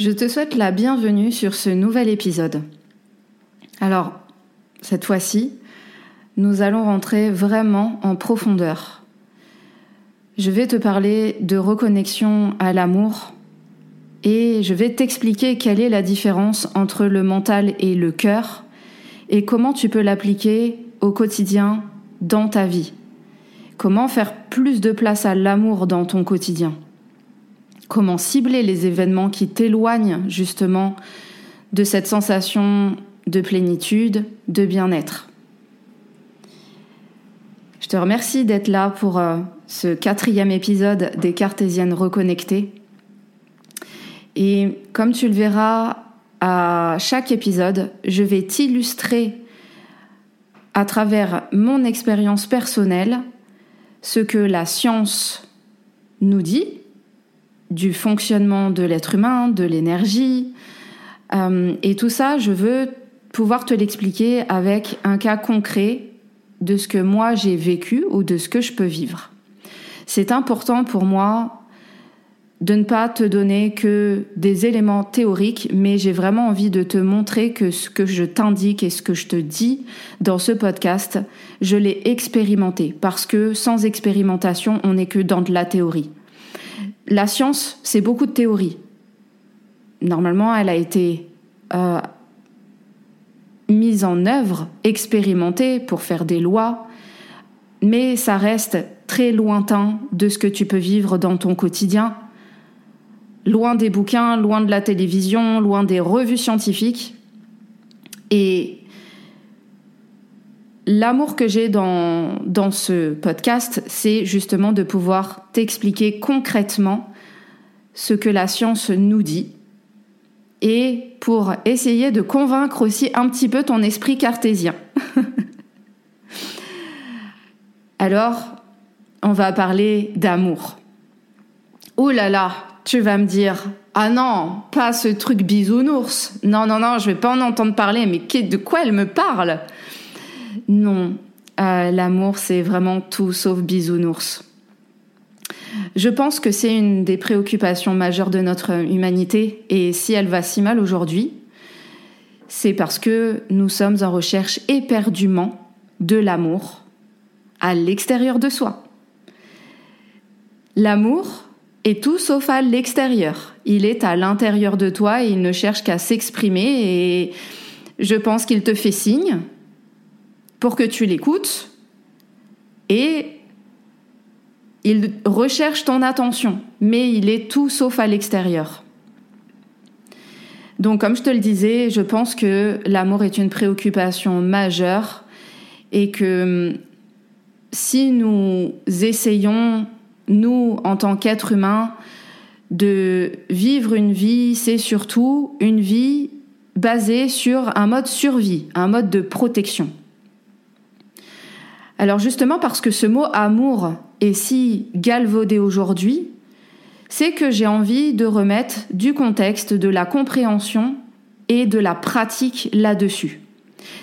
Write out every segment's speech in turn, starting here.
Je te souhaite la bienvenue sur ce nouvel épisode. Alors, cette fois-ci, nous allons rentrer vraiment en profondeur. Je vais te parler de reconnexion à l'amour et je vais t'expliquer quelle est la différence entre le mental et le cœur et comment tu peux l'appliquer au quotidien dans ta vie. Comment faire plus de place à l'amour dans ton quotidien comment cibler les événements qui t'éloignent justement de cette sensation de plénitude, de bien-être. Je te remercie d'être là pour euh, ce quatrième épisode des Cartésiennes reconnectées. Et comme tu le verras à chaque épisode, je vais t'illustrer à travers mon expérience personnelle ce que la science nous dit du fonctionnement de l'être humain, de l'énergie. Euh, et tout ça, je veux pouvoir te l'expliquer avec un cas concret de ce que moi j'ai vécu ou de ce que je peux vivre. C'est important pour moi de ne pas te donner que des éléments théoriques, mais j'ai vraiment envie de te montrer que ce que je t'indique et ce que je te dis dans ce podcast, je l'ai expérimenté, parce que sans expérimentation, on n'est que dans de la théorie la science, c'est beaucoup de théorie. Normalement, elle a été euh, mise en œuvre, expérimentée pour faire des lois, mais ça reste très lointain de ce que tu peux vivre dans ton quotidien, loin des bouquins, loin de la télévision, loin des revues scientifiques. Et L'amour que j'ai dans, ce podcast, c'est justement de pouvoir t'expliquer concrètement ce que la science nous dit et pour essayer de convaincre aussi un petit peu ton esprit cartésien. Alors, on va parler d'amour. Oh là là, tu vas me dire, ah non, pas ce truc bisounours. Non, non, non, je vais pas en entendre parler, mais de quoi elle me parle? Non, euh, l'amour, c'est vraiment tout sauf bisounours. Je pense que c'est une des préoccupations majeures de notre humanité, et si elle va si mal aujourd'hui, c'est parce que nous sommes en recherche éperdument de l'amour à l'extérieur de soi. L'amour est tout sauf à l'extérieur. Il est à l'intérieur de toi et il ne cherche qu'à s'exprimer et je pense qu'il te fait signe pour que tu l'écoutes et il recherche ton attention, mais il est tout sauf à l'extérieur. Donc comme je te le disais, je pense que l'amour est une préoccupation majeure et que hum, si nous essayons, nous, en tant qu'êtres humains, de vivre une vie, c'est surtout une vie basée sur un mode survie, un mode de protection. Alors justement parce que ce mot amour est si galvaudé aujourd'hui, c'est que j'ai envie de remettre du contexte, de la compréhension et de la pratique là-dessus.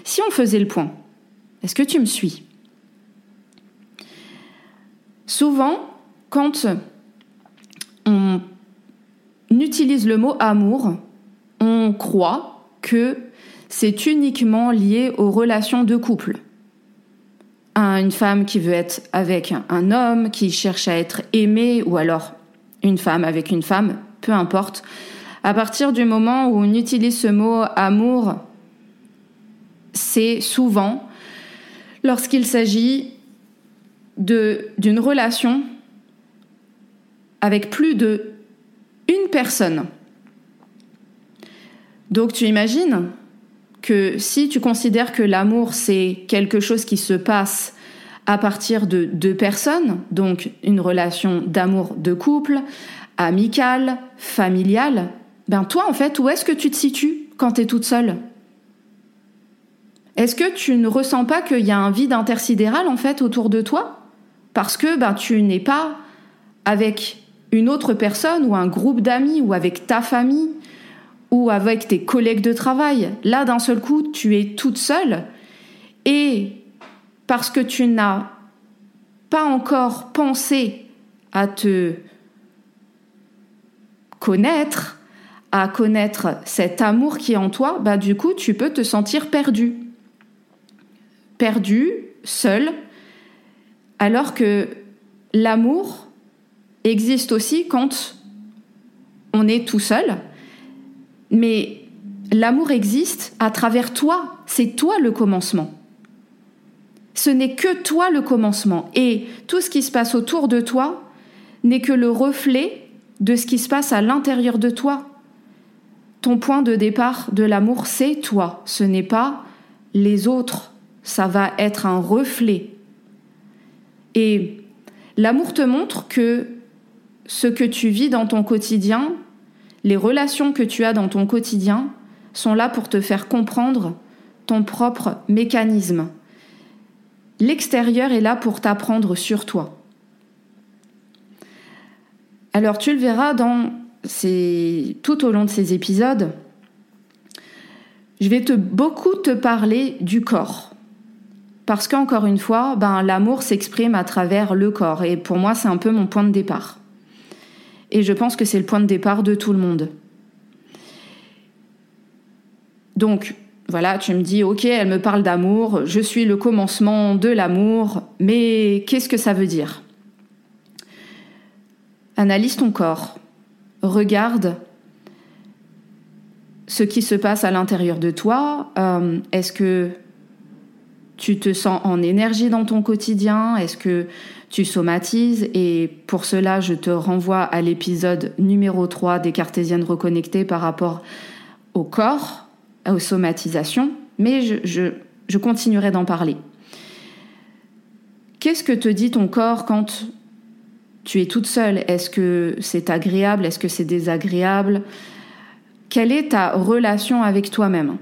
Si on faisait le point, est-ce que tu me suis? Souvent, quand on utilise le mot amour, on croit que c'est uniquement lié aux relations de couple une femme qui veut être avec un homme, qui cherche à être aimée, ou alors une femme avec une femme, peu importe. À partir du moment où on utilise ce mot amour, c'est souvent lorsqu'il s'agit d'une relation avec plus de une personne. Donc tu imagines que si tu considères que l'amour c'est quelque chose qui se passe à partir de deux personnes, donc une relation d'amour de couple, amicale, familiale, ben toi en fait, où est-ce que tu te situes quand tu es toute seule? Est-ce que tu ne ressens pas qu'il y a un vide intersidéral en fait autour de toi? Parce que ben, tu n'es pas avec une autre personne ou un groupe d'amis ou avec ta famille ou avec tes collègues de travail. Là, d'un seul coup, tu es toute seule et parce que tu n'as pas encore pensé à te connaître, à connaître cet amour qui est en toi, bah du coup, tu peux te sentir perdu. Perdu, seul, alors que l'amour existe aussi quand on est tout seul, mais l'amour existe à travers toi, c'est toi le commencement. Ce n'est que toi le commencement, et tout ce qui se passe autour de toi n'est que le reflet de ce qui se passe à l'intérieur de toi. Ton point de départ de l'amour, c'est toi, ce n'est pas les autres, ça va être un reflet. Et l'amour te montre que ce que tu vis dans ton quotidien, les relations que tu as dans ton quotidien, sont là pour te faire comprendre ton propre mécanisme. L'extérieur est là pour t'apprendre sur toi. Alors tu le verras tout au long de ces épisodes, je vais te beaucoup te parler du corps. Parce qu'encore une fois, ben, l'amour s'exprime à travers le corps. Et pour moi, c'est un peu mon point de départ. Et je pense que c'est le point de départ de tout le monde. Donc, voilà, tu me dis, ok, elle me parle d'amour, je suis le commencement de l'amour, mais qu'est-ce que ça veut dire? Analyse ton corps. Regarde ce qui se passe à l'intérieur de toi. Euh, est-ce que tu te sens en énergie dans ton quotidien? Est-ce que tu somatises Et pour cela, je te renvoie à l'épisode numéro 3 des cartésiennes reconnectées par rapport au corps, aux somatisations. Mais je, je continuerai d'en parler. Qu'est-ce que te dit ton corps quand tu es toute seule? Est-ce que c'est agréable? Est-ce que c'est désagréable? Quelle est ta relation avec toi-même?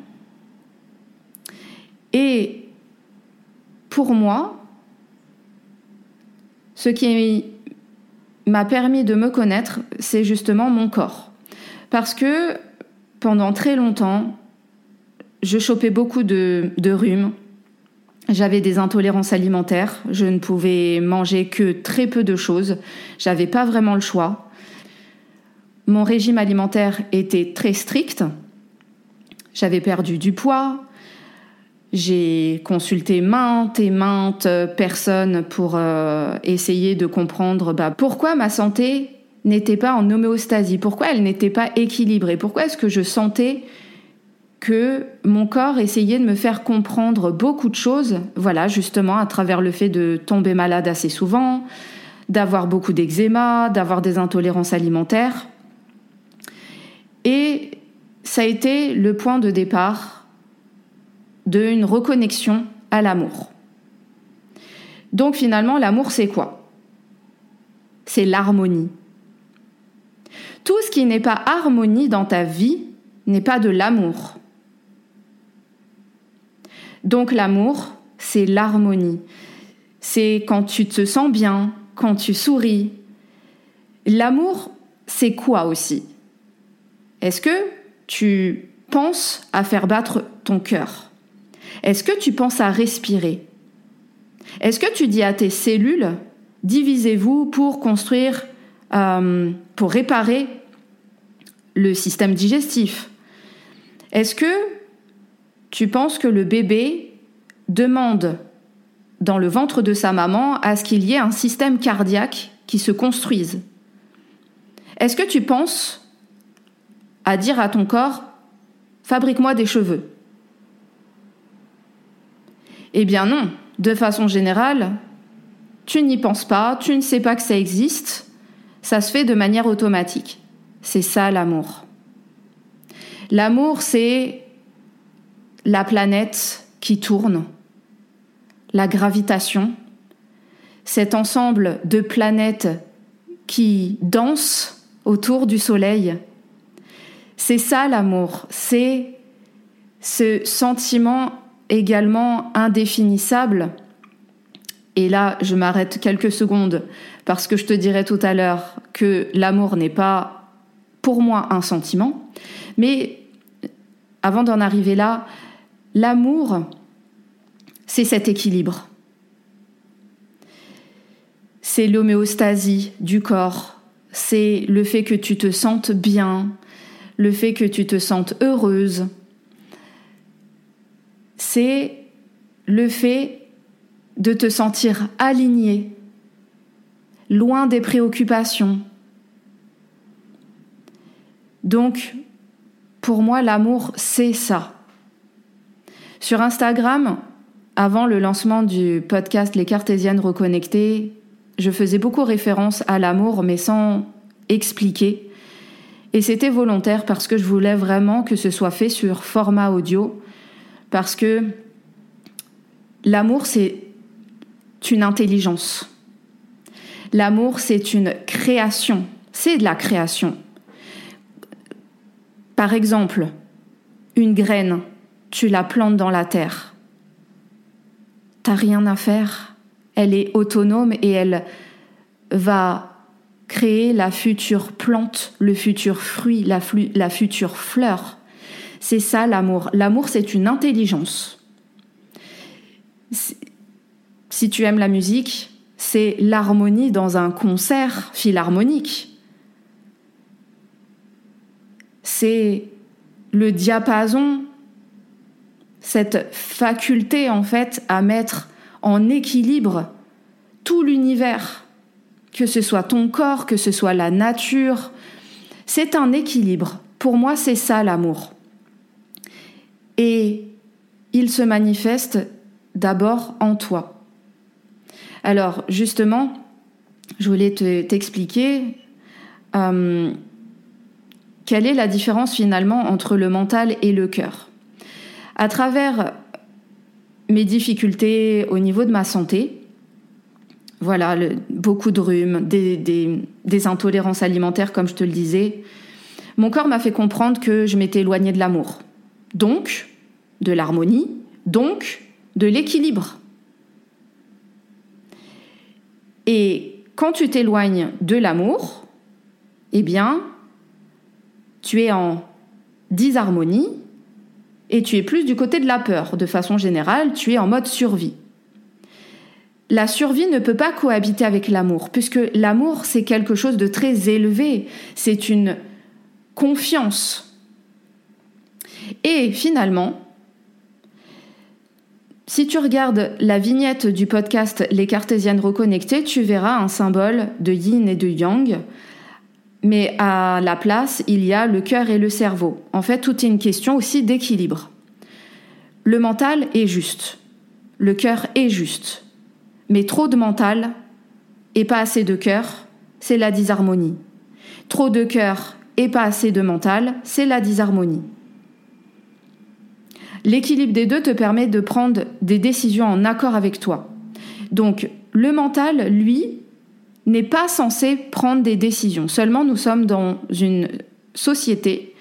Et pour moi, ce qui m'a permis de me connaître, c'est justement mon corps. Parce que pendant très longtemps, je chopais beaucoup de, rhumes, j'avais des intolérances alimentaires, je ne pouvais manger que très peu de choses, j'avais pas vraiment le choix. Mon régime alimentaire était très strict. J'avais perdu du poids. J'ai consulté maintes et maintes personnes pour euh, essayer de comprendre bah, pourquoi ma santé n'était pas en homéostasie, pourquoi elle n'était pas équilibrée, pourquoi est-ce que je sentais que mon corps essayait de me faire comprendre beaucoup de choses, voilà, justement à travers le fait de tomber malade assez souvent, d'avoir beaucoup d'eczéma, d'avoir des intolérances alimentaires. Et ça a été le point de départ d'une reconnexion à l'amour. Donc finalement, l'amour, c'est quoi? C'est l'harmonie. Tout ce qui n'est pas harmonie dans ta vie n'est pas de l'amour. Donc l'amour, c'est l'harmonie. C'est quand tu te sens bien, quand tu souris. L'amour, c'est quoi aussi? Est-ce que tu penses à faire battre ton cœur? Est-ce que tu penses à respirer? Est-ce que tu dis à tes cellules, divisez-vous pour construire, euh, pour réparer le système digestif? Est-ce que tu penses que le bébé demande dans le ventre de sa maman à ce qu'il y ait un système cardiaque qui se construise? Est-ce que tu penses à dire à ton corps fabrique-moi des cheveux Eh bien non, de façon générale, tu n'y penses pas, tu ne sais pas que ça existe, ça se fait de manière automatique. C'est ça l'amour. L'amour, c'est la planète qui tourne, la gravitation, cet ensemble de planètes qui dansent autour du Soleil. C'est ça l'amour, c'est ce sentiment également indéfinissable. Et là, je m'arrête quelques secondes parce que je te dirai tout à l'heure que l'amour n'est pas pour moi un sentiment. Mais avant d'en arriver là, l'amour, c'est cet équilibre. C'est l'homéostasie du corps. C'est le fait que tu te sentes bien, le fait que tu te sentes heureuse. C'est le fait de te sentir aligné, loin des préoccupations. Donc, pour moi, l'amour, c'est ça. Sur Instagram, avant le lancement du podcast Les Cartésiennes reconnectées, je faisais beaucoup référence à l'amour, mais sans expliquer. Et c'était volontaire parce que je voulais vraiment que ce soit fait sur format audio, parce que l'amour, c'est une intelligence. L'amour, c'est une création. C'est de la création. Par exemple, une graine, tu la plantes dans la terre. T'as rien à faire. Elle est autonome et elle va créer la future plante, le futur fruit, la, la future fleur. C'est ça l'amour. L'amour, c'est une intelligence. Si tu aimes la musique, c'est l'harmonie dans un concert philharmonique. C'est le diapason, cette faculté en fait à mettre en équilibre tout l'univers, que ce soit ton corps, que ce soit la nature. C'est un équilibre. Pour moi, c'est ça l'amour. Et il se manifeste d'abord en toi. Alors justement, je voulais t'expliquer euh, quelle est la différence finalement entre le mental et le cœur. À travers mes difficultés au niveau de ma santé, voilà, beaucoup de rhumes, des, intolérances alimentaires comme je te le disais, mon corps m'a fait comprendre que je m'étais éloignée de l'amour, donc de l'harmonie, donc de l'équilibre. Et quand tu t'éloignes de l'amour, eh bien, tu es en disharmonie et tu es plus du côté de la peur. De façon générale, tu es en mode survie. La survie ne peut pas cohabiter avec l'amour, puisque l'amour, c'est quelque chose de très élevé, c'est une confiance. Et finalement, si tu regardes la vignette du podcast Les Cartésiennes reconnectées, tu verras un symbole de yin et de yang, mais à la place, il y a le cœur et le cerveau. En fait, tout est une question aussi d'équilibre. Le mental est juste, le cœur est juste, mais trop de mental et pas assez de cœur, c'est la disharmonie. Trop de cœur et pas assez de mental, c'est la disharmonie. L'équilibre des deux te permet de prendre des décisions en accord avec toi. Donc, le mental, lui, n'est pas censé prendre des décisions. Seulement, nous sommes dans une société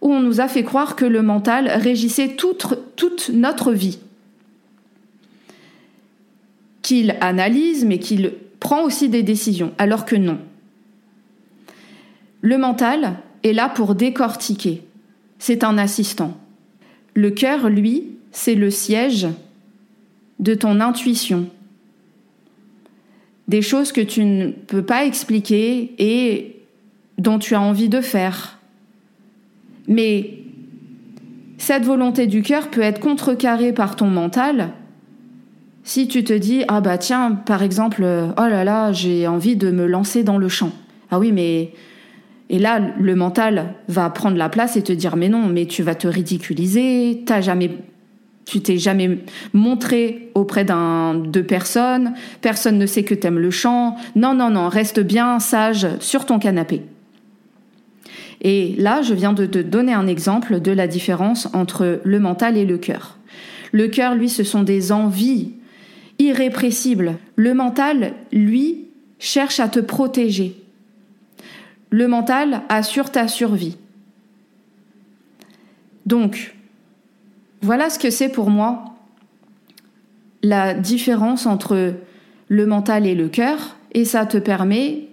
où on nous a fait croire que le mental régissait toute, notre vie. Qu'il analyse, mais qu'il prend aussi des décisions, alors que non. Le mental est là pour décortiquer. C'est un assistant. Le cœur, lui, c'est le siège de ton intuition. Des choses que tu ne peux pas expliquer et dont tu as envie de faire. Mais cette volonté du cœur peut être contrecarrée par ton mental Si tu te dis, ah bah tiens, par exemple, oh là là, j'ai envie de me lancer dans le chant. Ah oui, mais. Et là, le mental va prendre la place et te dire, mais non, mais tu vas te ridiculiser, t'as jamais. Tu t'es jamais montré auprès d'un de personnes, personne ne sait que t'aimes le chant. Non, non, non, reste bien sage sur ton canapé. Et là, je viens de te donner un exemple de la différence entre le mental et le cœur. Le cœur, lui, ce sont des envies irrépressibles. Le mental, lui, cherche à te protéger. Le mental assure ta survie. Donc, voilà ce que c'est pour moi la différence entre le mental et le cœur, et ça te permet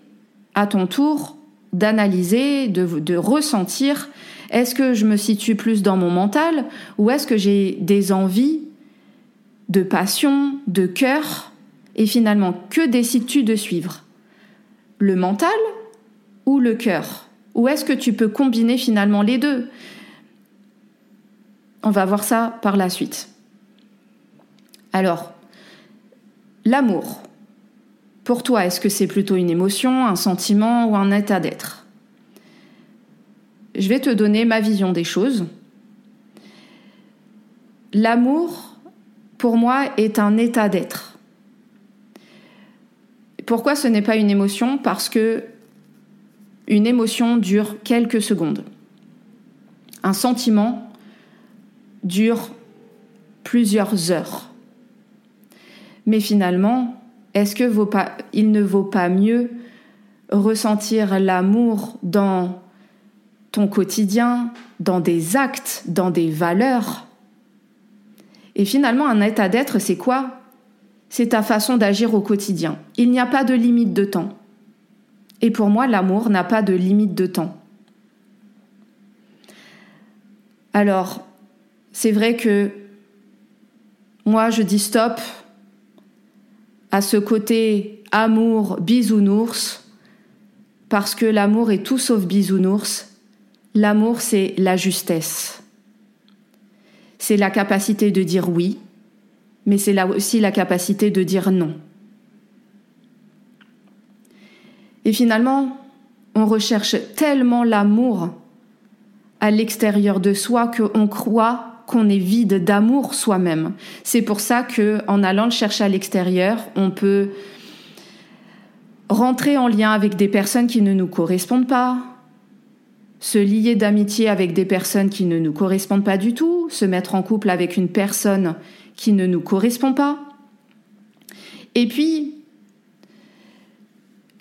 à ton tour d'analyser, de, ressentir, est-ce que je me situe plus dans mon mental ou est-ce que j'ai des envies de passion, de cœur et finalement que décides-tu de suivre? Le mental le cœur Ou est-ce que tu peux combiner finalement les deux? On va voir ça par la suite. Alors, l'amour. Pour toi, est-ce que c'est plutôt une émotion, un sentiment ou un état d'être? Je vais te donner ma vision des choses. L'amour, pour moi, est un état d'être. Pourquoi ce n'est pas une émotion? Parce que une émotion dure quelques secondes. Un sentiment dure plusieurs heures. Mais finalement, est-ce que il ne vaut pas mieux ressentir l'amour dans ton quotidien, dans des actes, dans des valeurs? Et finalement, un état d'être, c'est quoi? C'est ta façon d'agir au quotidien. Il n'y a pas de limite de temps. Et pour moi, l'amour n'a pas de limite de temps. Alors, c'est vrai que moi, je dis stop, à ce côté amour bisounours, parce que l'amour est tout sauf bisounours. L'amour, c'est la justesse. C'est la capacité de dire oui, mais c'est aussi la capacité de dire non. Et finalement, on recherche tellement l'amour à l'extérieur de soi qu'on croit qu'on est vide d'amour soi-même. C'est pour ça que en allant le chercher à l'extérieur, on peut rentrer en lien avec des personnes qui ne nous correspondent pas, se lier d'amitié avec des personnes qui ne nous correspondent pas du tout, se mettre en couple avec une personne qui ne nous correspond pas. Et puis,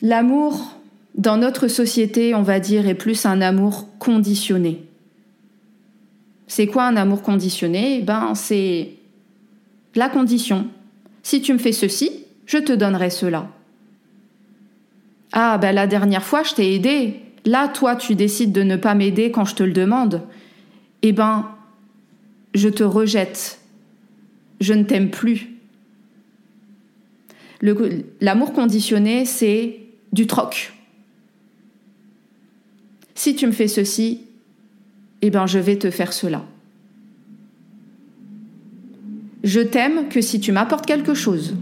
l'amour, dans notre société, on va dire, est plus un amour conditionné. C'est quoi un amour conditionné? Eh Ben, c'est la condition. Si tu me fais ceci, je te donnerai cela. Ah, ben la dernière fois, je t'ai aidé. Là, toi, tu décides de ne pas m'aider quand je te le demande. Eh ben, je te rejette. Je ne t'aime plus. L'amour conditionné, c'est du troc. Si tu me fais ceci, eh bien je vais te faire cela. Je t'aime que si tu m'apportes quelque chose.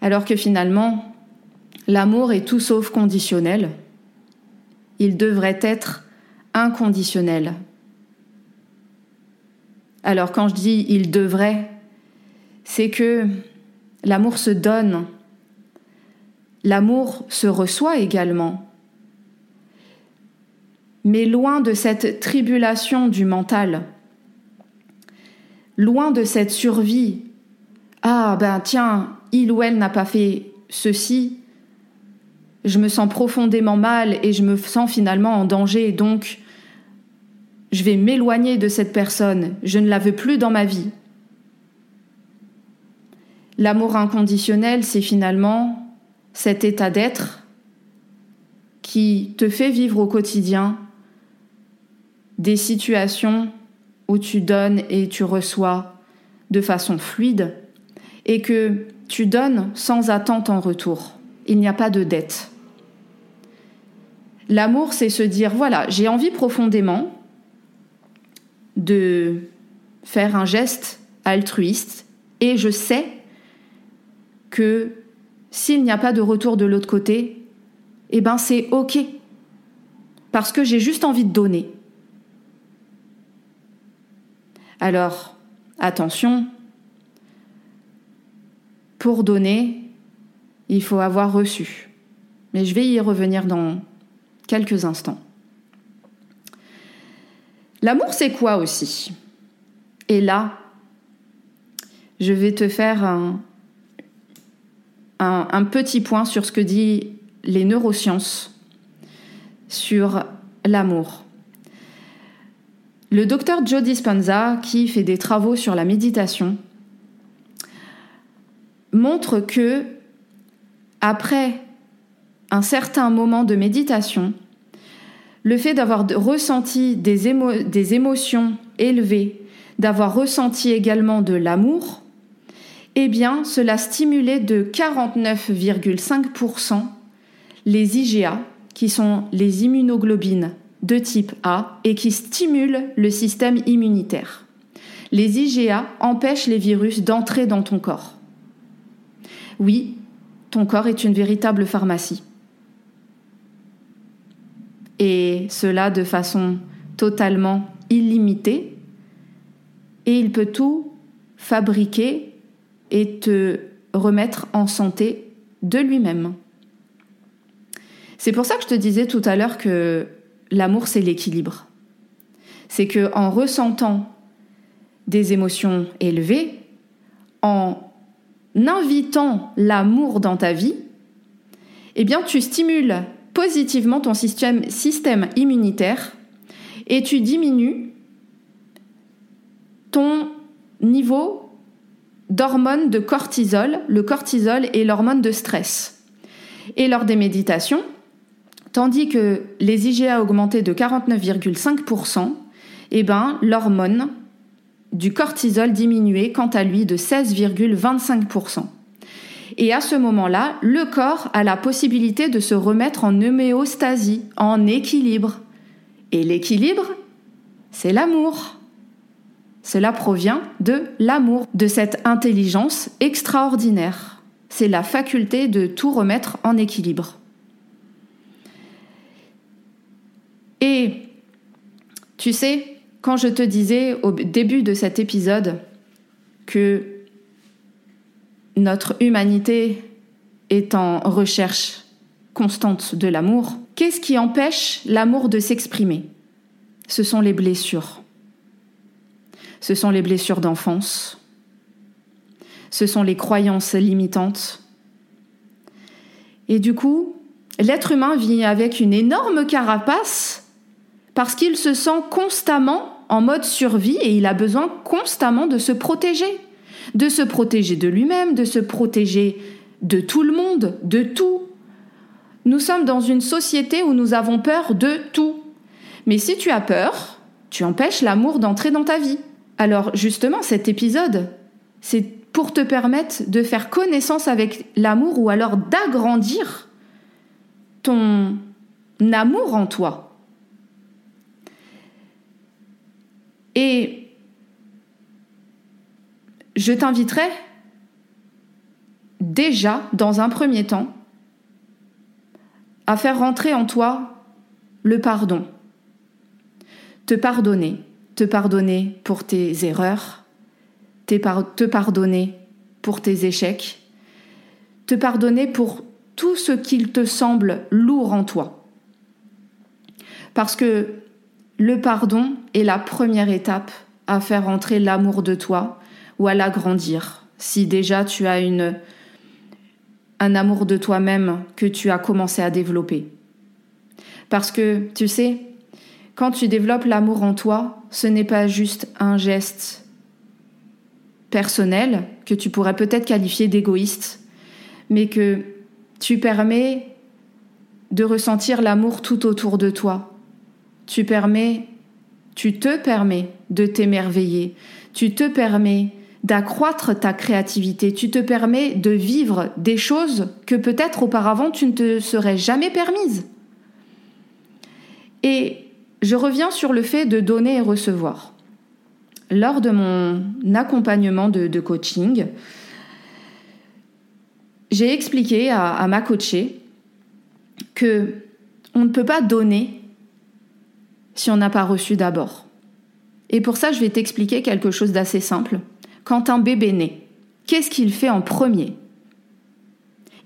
Alors que finalement, l'amour est tout sauf conditionnel. Il devrait être inconditionnel. Alors quand je dis il devrait, c'est que l'amour se donne, l'amour se reçoit également mais loin de cette tribulation du mental, loin de cette survie. Ah ben tiens, il ou elle n'a pas fait ceci, je me sens profondément mal et je me sens finalement en danger, donc je vais m'éloigner de cette personne, je ne la veux plus dans ma vie. L'amour inconditionnel, c'est finalement cet état d'être qui te fait vivre au quotidien des situations où tu donnes et tu reçois de façon fluide et que tu donnes sans attente en retour. Il n'y a pas de dette. L'amour, c'est se dire, voilà, j'ai envie profondément de faire un geste altruiste Et je sais que s'il n'y a pas de retour de l'autre côté, eh ben c'est OK. Parce que j'ai juste envie de donner. Alors, attention, pour donner, il faut avoir reçu. Mais je vais y revenir dans quelques instants. L'amour, c'est quoi aussi? Et là, je vais te faire un, un, petit point sur ce que disent les neurosciences sur l'amour. Le docteur Joe Dispenza, qui fait des travaux sur la méditation, montre que après un certain moment de méditation, le fait d'avoir ressenti des, des, émotions élevées, d'avoir ressenti également de l'amour, eh bien, cela stimulait de 49,5% les IgA, qui sont les immunoglobines de type A et qui stimulent le système immunitaire. Les IgA empêchent les virus d'entrer dans ton corps. Oui, ton corps est une véritable pharmacie. Et cela de façon totalement illimitée. Et il peut tout fabriquer et te remettre en santé de lui-même. C'est pour ça que je te disais tout à l'heure que l'amour c'est l'équilibre. C'est que en ressentant des émotions élevées, en invitant l'amour dans ta vie, eh bien tu stimules positivement ton système, système immunitaire et tu diminues ton niveau d'hormones de cortisol. Le cortisol est l'hormone de stress. Et lors des méditations, tandis que les IgA augmentaient de 49,5%, eh ben, l'hormone du cortisol diminuait quant à lui de 16,25%. Et à ce moment-là, le corps a la possibilité de se remettre en homéostasie, en équilibre. Et l'équilibre, c'est l'amour. Cela provient de l'amour, de cette intelligence extraordinaire. C'est la faculté de tout remettre en équilibre. Et tu sais, quand je te disais au début de cet épisode que notre humanité est en recherche constante de l'amour, qu'est-ce qui empêche l'amour de s'exprimer? Ce sont les blessures. Ce sont les blessures d'enfance. Ce sont les croyances limitantes. Et du coup, l'être humain vit avec une énorme carapace parce qu'il se sent constamment en mode survie et il a besoin constamment de se protéger, de se protéger de lui-même, de se protéger de tout le monde, de tout. Nous sommes dans une société où nous avons peur de tout. Mais si tu as peur, tu empêches l'amour d'entrer dans ta vie. Alors justement, cet épisode, c'est pour te permettre de faire connaissance avec l'amour ou alors d'agrandir ton amour en toi. Et je t'inviterai déjà, dans un premier temps, à faire rentrer en toi le pardon. Te pardonner, te pardonner pour tes erreurs, te pardonner pour tes échecs, te pardonner pour tout ce qu'il te semble lourd en toi. Parce que le pardon est la première étape à faire entrer l'amour de toi ou à l'agrandir. Si déjà tu as une, un amour de toi-même que tu as commencé à développer. Parce que, tu sais, quand tu développes l'amour en toi, ce n'est pas juste un geste personnel que tu pourrais peut-être qualifier d'égoïste, mais que tu permets de ressentir l'amour tout autour de toi, tu permets, tu te permets de t'émerveiller, tu te permets d'accroître ta créativité, tu te permets de vivre des choses que peut-être auparavant tu ne te serais jamais permises. Et je reviens sur le fait de donner et recevoir. lors de mon accompagnement de, coaching, j'ai expliqué à, à, ma coachée que on ne peut pas donner si on n'a pas reçu d'abord. Et pour ça, je vais t'expliquer quelque chose d'assez simple. Quand un bébé naît, qu'est-ce qu'il fait en premier?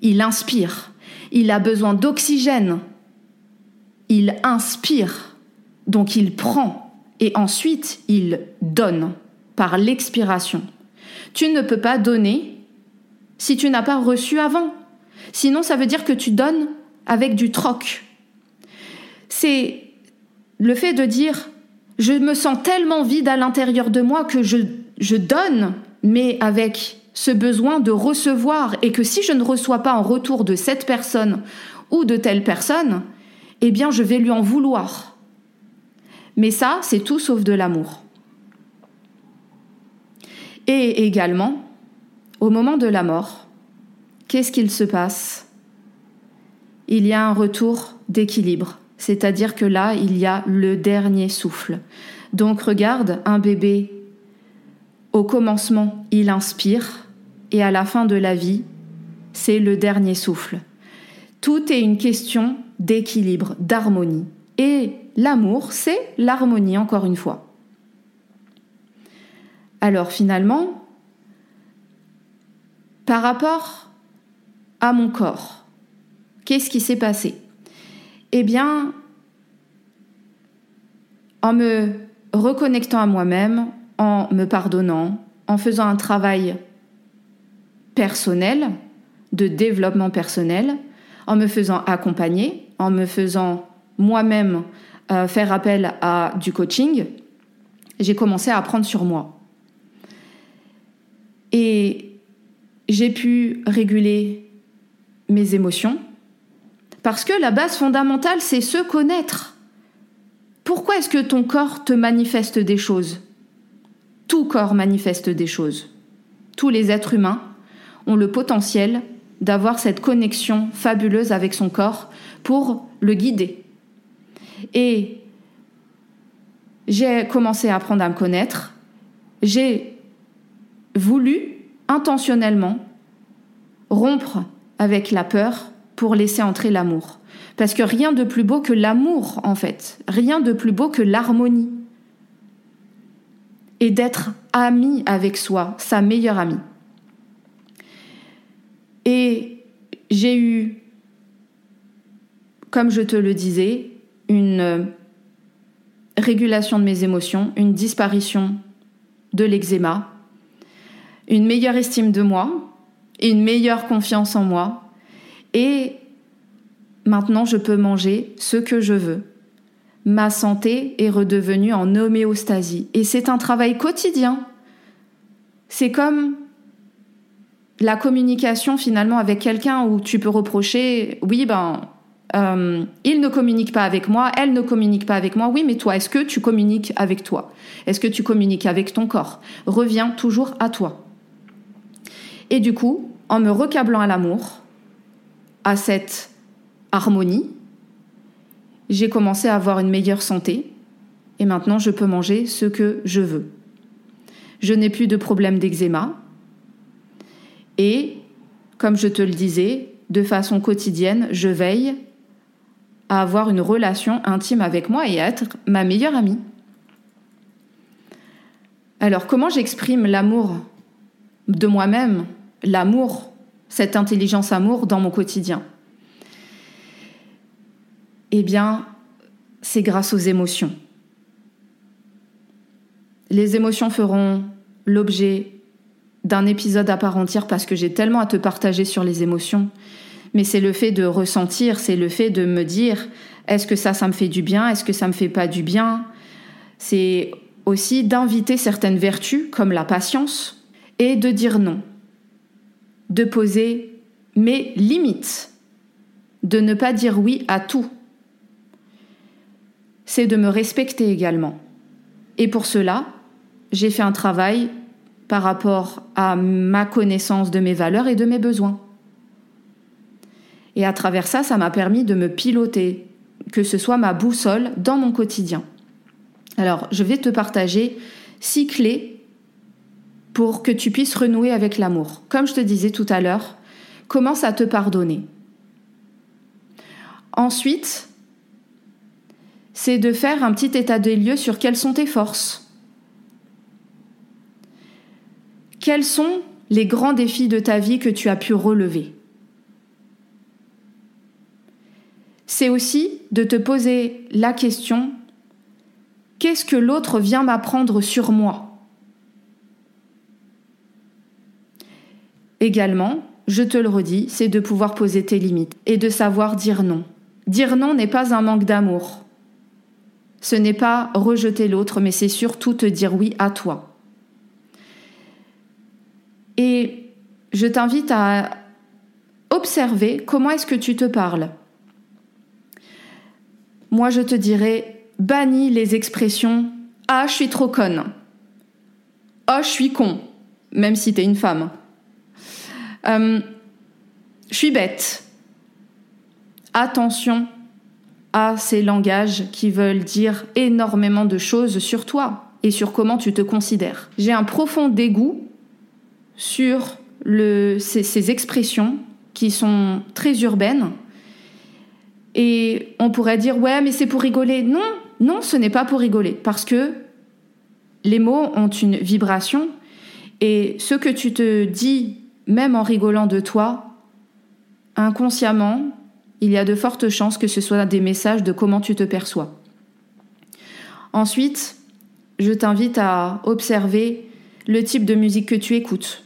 Il inspire. Il a besoin d'oxygène. Il inspire. Donc il prend. Et ensuite, il donne par l'expiration. Tu ne peux pas donner si tu n'as pas reçu avant. Sinon, ça veut dire que tu donnes avec du troc. C'est le fait de dire je me sens tellement vide à l'intérieur de moi que je, je donne, mais avec ce besoin de recevoir, et que si je ne reçois pas en retour de cette personne ou de telle personne, eh bien je vais lui en vouloir. Mais ça, c'est tout sauf de l'amour. Et également, au moment de la mort, qu'est-ce qu'il se passe? Il y a un retour d'équilibre. C'est-à-dire que là, il y a le dernier souffle. Donc regarde, un bébé, au commencement, il inspire, et à la fin de la vie, c'est le dernier souffle. Tout est une question d'équilibre, d'harmonie. Et l'amour, c'est l'harmonie, encore une fois. Alors finalement, par rapport à mon corps, qu'est-ce qui s'est passé? Eh bien, en me reconnectant à moi-même, en me pardonnant, en faisant un travail personnel, de développement personnel, en me faisant accompagner, en me faisant moi-même euh, faire appel à du coaching, j'ai commencé à apprendre sur moi. Et j'ai pu réguler mes émotions, parce que la base fondamentale, c'est se connaître. Pourquoi est-ce que ton corps te manifeste des choses? Tout corps manifeste des choses. Tous les êtres humains ont le potentiel d'avoir cette connexion fabuleuse avec son corps pour le guider. Et j'ai commencé à apprendre à me connaître. J'ai voulu intentionnellement rompre avec la peur pour laisser entrer l'amour. Parce que rien de plus beau que l'amour, en fait. Rien de plus beau que l'harmonie. Et d'être ami avec soi, sa meilleure amie. Et j'ai eu, comme je te le disais, une régulation de mes émotions, une disparition de l'eczéma, une meilleure estime de moi, une meilleure confiance en moi, et maintenant, je peux manger ce que je veux. Ma santé est redevenue en homéostasie. Et c'est un travail quotidien. C'est comme la communication finalement avec quelqu'un où tu peux reprocher, oui, ben, euh, il ne communique pas avec moi, elle ne communique pas avec moi. Oui, mais toi, est-ce que tu communiques avec toi? Est-ce que tu communiques avec ton corps? Reviens toujours à toi. Et du coup, en me recablant à l'amour, à cette harmonie, j'ai commencé à avoir une meilleure santé et maintenant je peux manger ce que je veux. Je n'ai plus de problème d'eczéma et, comme je te le disais, de façon quotidienne, je veille à avoir une relation intime avec moi et à être ma meilleure amie. Alors comment j'exprime l'amour de moi-même, l'amour cette intelligence amour dans mon quotidien? Eh bien, c'est grâce aux émotions. Les émotions feront l'objet d'un épisode à part entière parce que j'ai tellement à te partager sur les émotions. Mais c'est le fait de ressentir, c'est le fait de me dire est-ce que ça, ça me fait du bien, est-ce que ça me fait pas du bien? C'est aussi d'inviter certaines vertus comme la patience et de dire non de poser mes limites, de ne pas dire oui à tout. C'est de me respecter également. Et pour cela, j'ai fait un travail par rapport à ma connaissance de mes valeurs et de mes besoins. Et à travers ça, ça m'a permis de me piloter, que ce soit ma boussole dans mon quotidien. Alors, je vais te partager six clés pour que tu puisses renouer avec l'amour. Comme je te disais tout à l'heure, commence à te pardonner. Ensuite, c'est de faire un petit état des lieux sur quelles sont tes forces. Quels sont les grands défis de ta vie que tu as pu relever? C'est aussi de te poser la question qu'est-ce que l'autre vient m'apprendre sur moi? Également, je te le redis, c'est de pouvoir poser tes limites et de savoir dire non. Dire non n'est pas un manque d'amour. Ce n'est pas rejeter l'autre, mais c'est surtout te dire oui à toi. Et je t'invite à observer comment est-ce que tu te parles. Moi, je te dirais, bannis les expressions Ah, je suis trop conne. Ah, je suis con, même si t'es une femme. Euh, je suis bête. Attention à ces langages qui veulent dire énormément de choses sur toi et sur comment tu te considères. J'ai un profond dégoût sur ces expressions qui sont très urbaines. Et on pourrait dire, ouais, mais c'est pour rigoler. Non, non, ce n'est pas pour rigoler. Parce que les mots ont une vibration. Et ce que tu te dis, même en rigolant de toi, inconsciemment, il y a de fortes chances que ce soit des messages de comment tu te perçois. Ensuite, je t'invite à observer le type de musique que tu écoutes.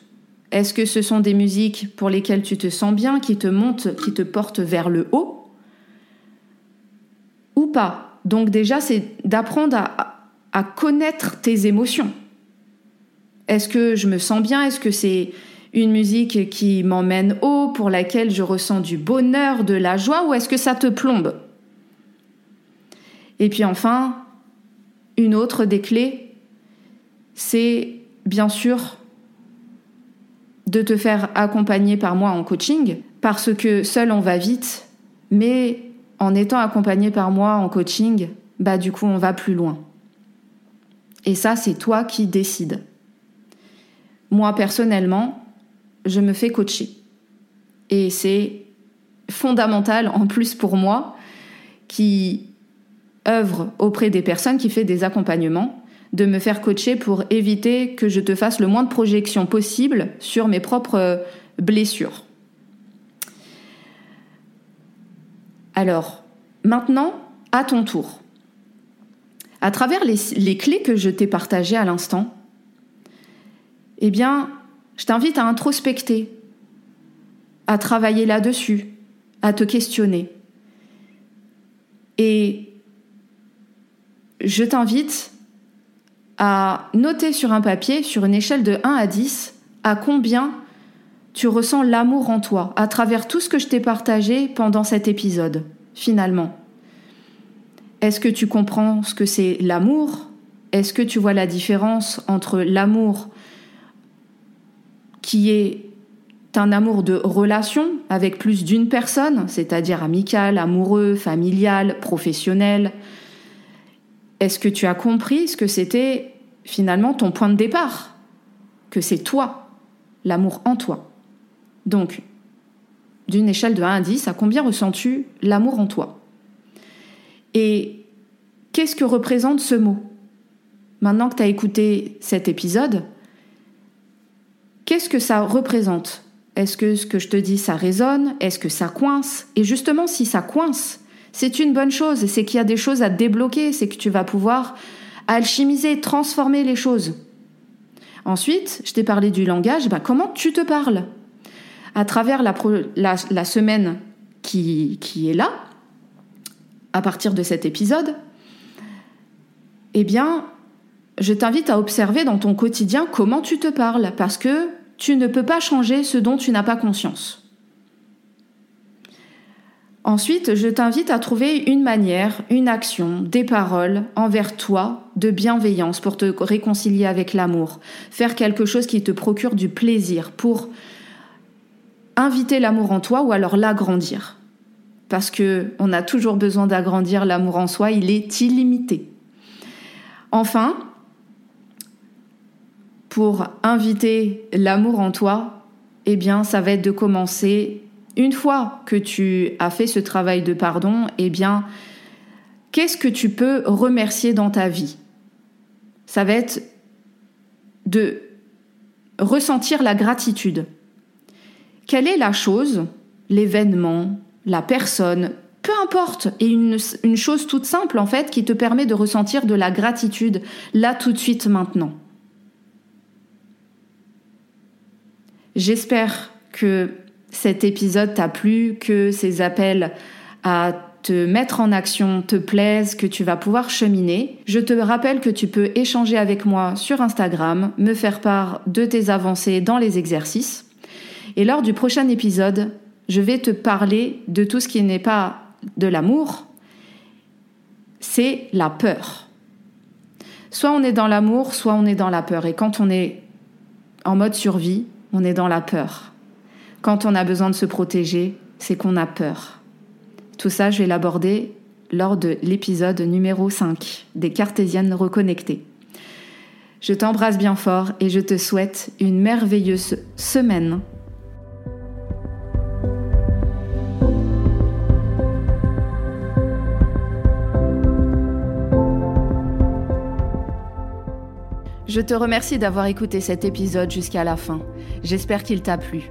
Est-ce que ce sont des musiques pour lesquelles tu te sens bien, qui te montent, qui te portent vers le haut? Pas. Donc déjà, c'est d'apprendre à, à, connaître tes émotions. Est-ce que je me sens bien? Est-ce que c'est une musique qui m'emmène haut, pour laquelle je ressens du bonheur, de la joie, ou est-ce que ça te plombe? Et puis enfin, une autre des clés, c'est bien sûr de te faire accompagner par moi en coaching, parce que seul on va vite, mais en étant accompagné par moi en coaching, bah du coup on va plus loin. Et ça, c'est toi qui décides. Moi personnellement, je me fais coacher. Et c'est fondamental en plus pour moi qui œuvre auprès des personnes, qui fait des accompagnements, de me faire coacher pour éviter que je te fasse le moins de projections possible sur mes propres blessures. Alors, maintenant, à ton tour. À travers les, clés que je t'ai partagées à l'instant, eh bien, je t'invite à introspecter, à travailler là-dessus, à te questionner. Et je t'invite à noter sur un papier, sur une échelle de 1 à 10, à combien tu ressens l'amour en toi, à travers tout ce que je t'ai partagé pendant cet épisode, finalement. Est-ce que tu comprends ce que c'est l'amour? Est-ce que tu vois la différence entre l'amour qui est un amour de relation avec plus d'une personne, c'est-à-dire amical, amoureux, familial, professionnel? Est-ce que tu as compris ce que c'était finalement ton point de départ? Que c'est toi, l'amour en toi. Donc, d'une échelle de 1 à 10, à combien ressens-tu l'amour en toi? Et qu'est-ce que représente ce mot? Maintenant que tu as écouté cet épisode, Qu'est-ce que ça représente? Est-ce que ce que je te dis, ça résonne? Est-ce que ça coince? Et justement, si ça coince, c'est une bonne chose. C'est qu'il y a des choses à débloquer. C'est que tu vas pouvoir alchimiser, transformer les choses. Ensuite, je t'ai parlé du langage. Bah, comment tu te parles? À travers la, semaine qui, qui est là, à partir de cet épisode, eh bien, je t'invite à observer dans ton quotidien comment tu te parles, parce que tu ne peux pas changer ce dont tu n'as pas conscience. Ensuite, je t'invite à trouver une manière, une action, des paroles envers toi de bienveillance pour te réconcilier avec l'amour, faire quelque chose qui te procure du plaisir pour inviter l'amour en toi ou alors l'agrandir. Parce que on a toujours besoin d'agrandir l'amour en soi, il est illimité. Enfin, pour inviter l'amour en toi, eh bien, ça va être de commencer une fois que tu as fait ce travail de pardon, eh bien, qu'est-ce que tu peux remercier dans ta vie? Ça va être de ressentir la gratitude. Quelle est la chose, l'événement, la personne, peu importe, et une, chose toute simple en fait qui te permet de ressentir de la gratitude là tout de suite maintenant? J'espère que cet épisode t'a plu, que ces appels à te mettre en action te plaisent, que tu vas pouvoir cheminer. Je te rappelle que tu peux échanger avec moi sur Instagram, me faire part de tes avancées dans les exercices. Et lors du prochain épisode, je vais te parler de tout ce qui n'est pas de l'amour, c'est la peur. Soit on est dans l'amour, soit on est dans la peur. Et quand on est en mode survie, on est dans la peur. Quand on a besoin de se protéger, c'est qu'on a peur. Tout ça, je vais l'aborder lors de l'épisode numéro 5 des Cartésiennes reconnectées. Je t'embrasse bien fort et je te souhaite une merveilleuse semaine Je te remercie d'avoir écouté cet épisode jusqu'à la fin. J'espère qu'il t'a plu.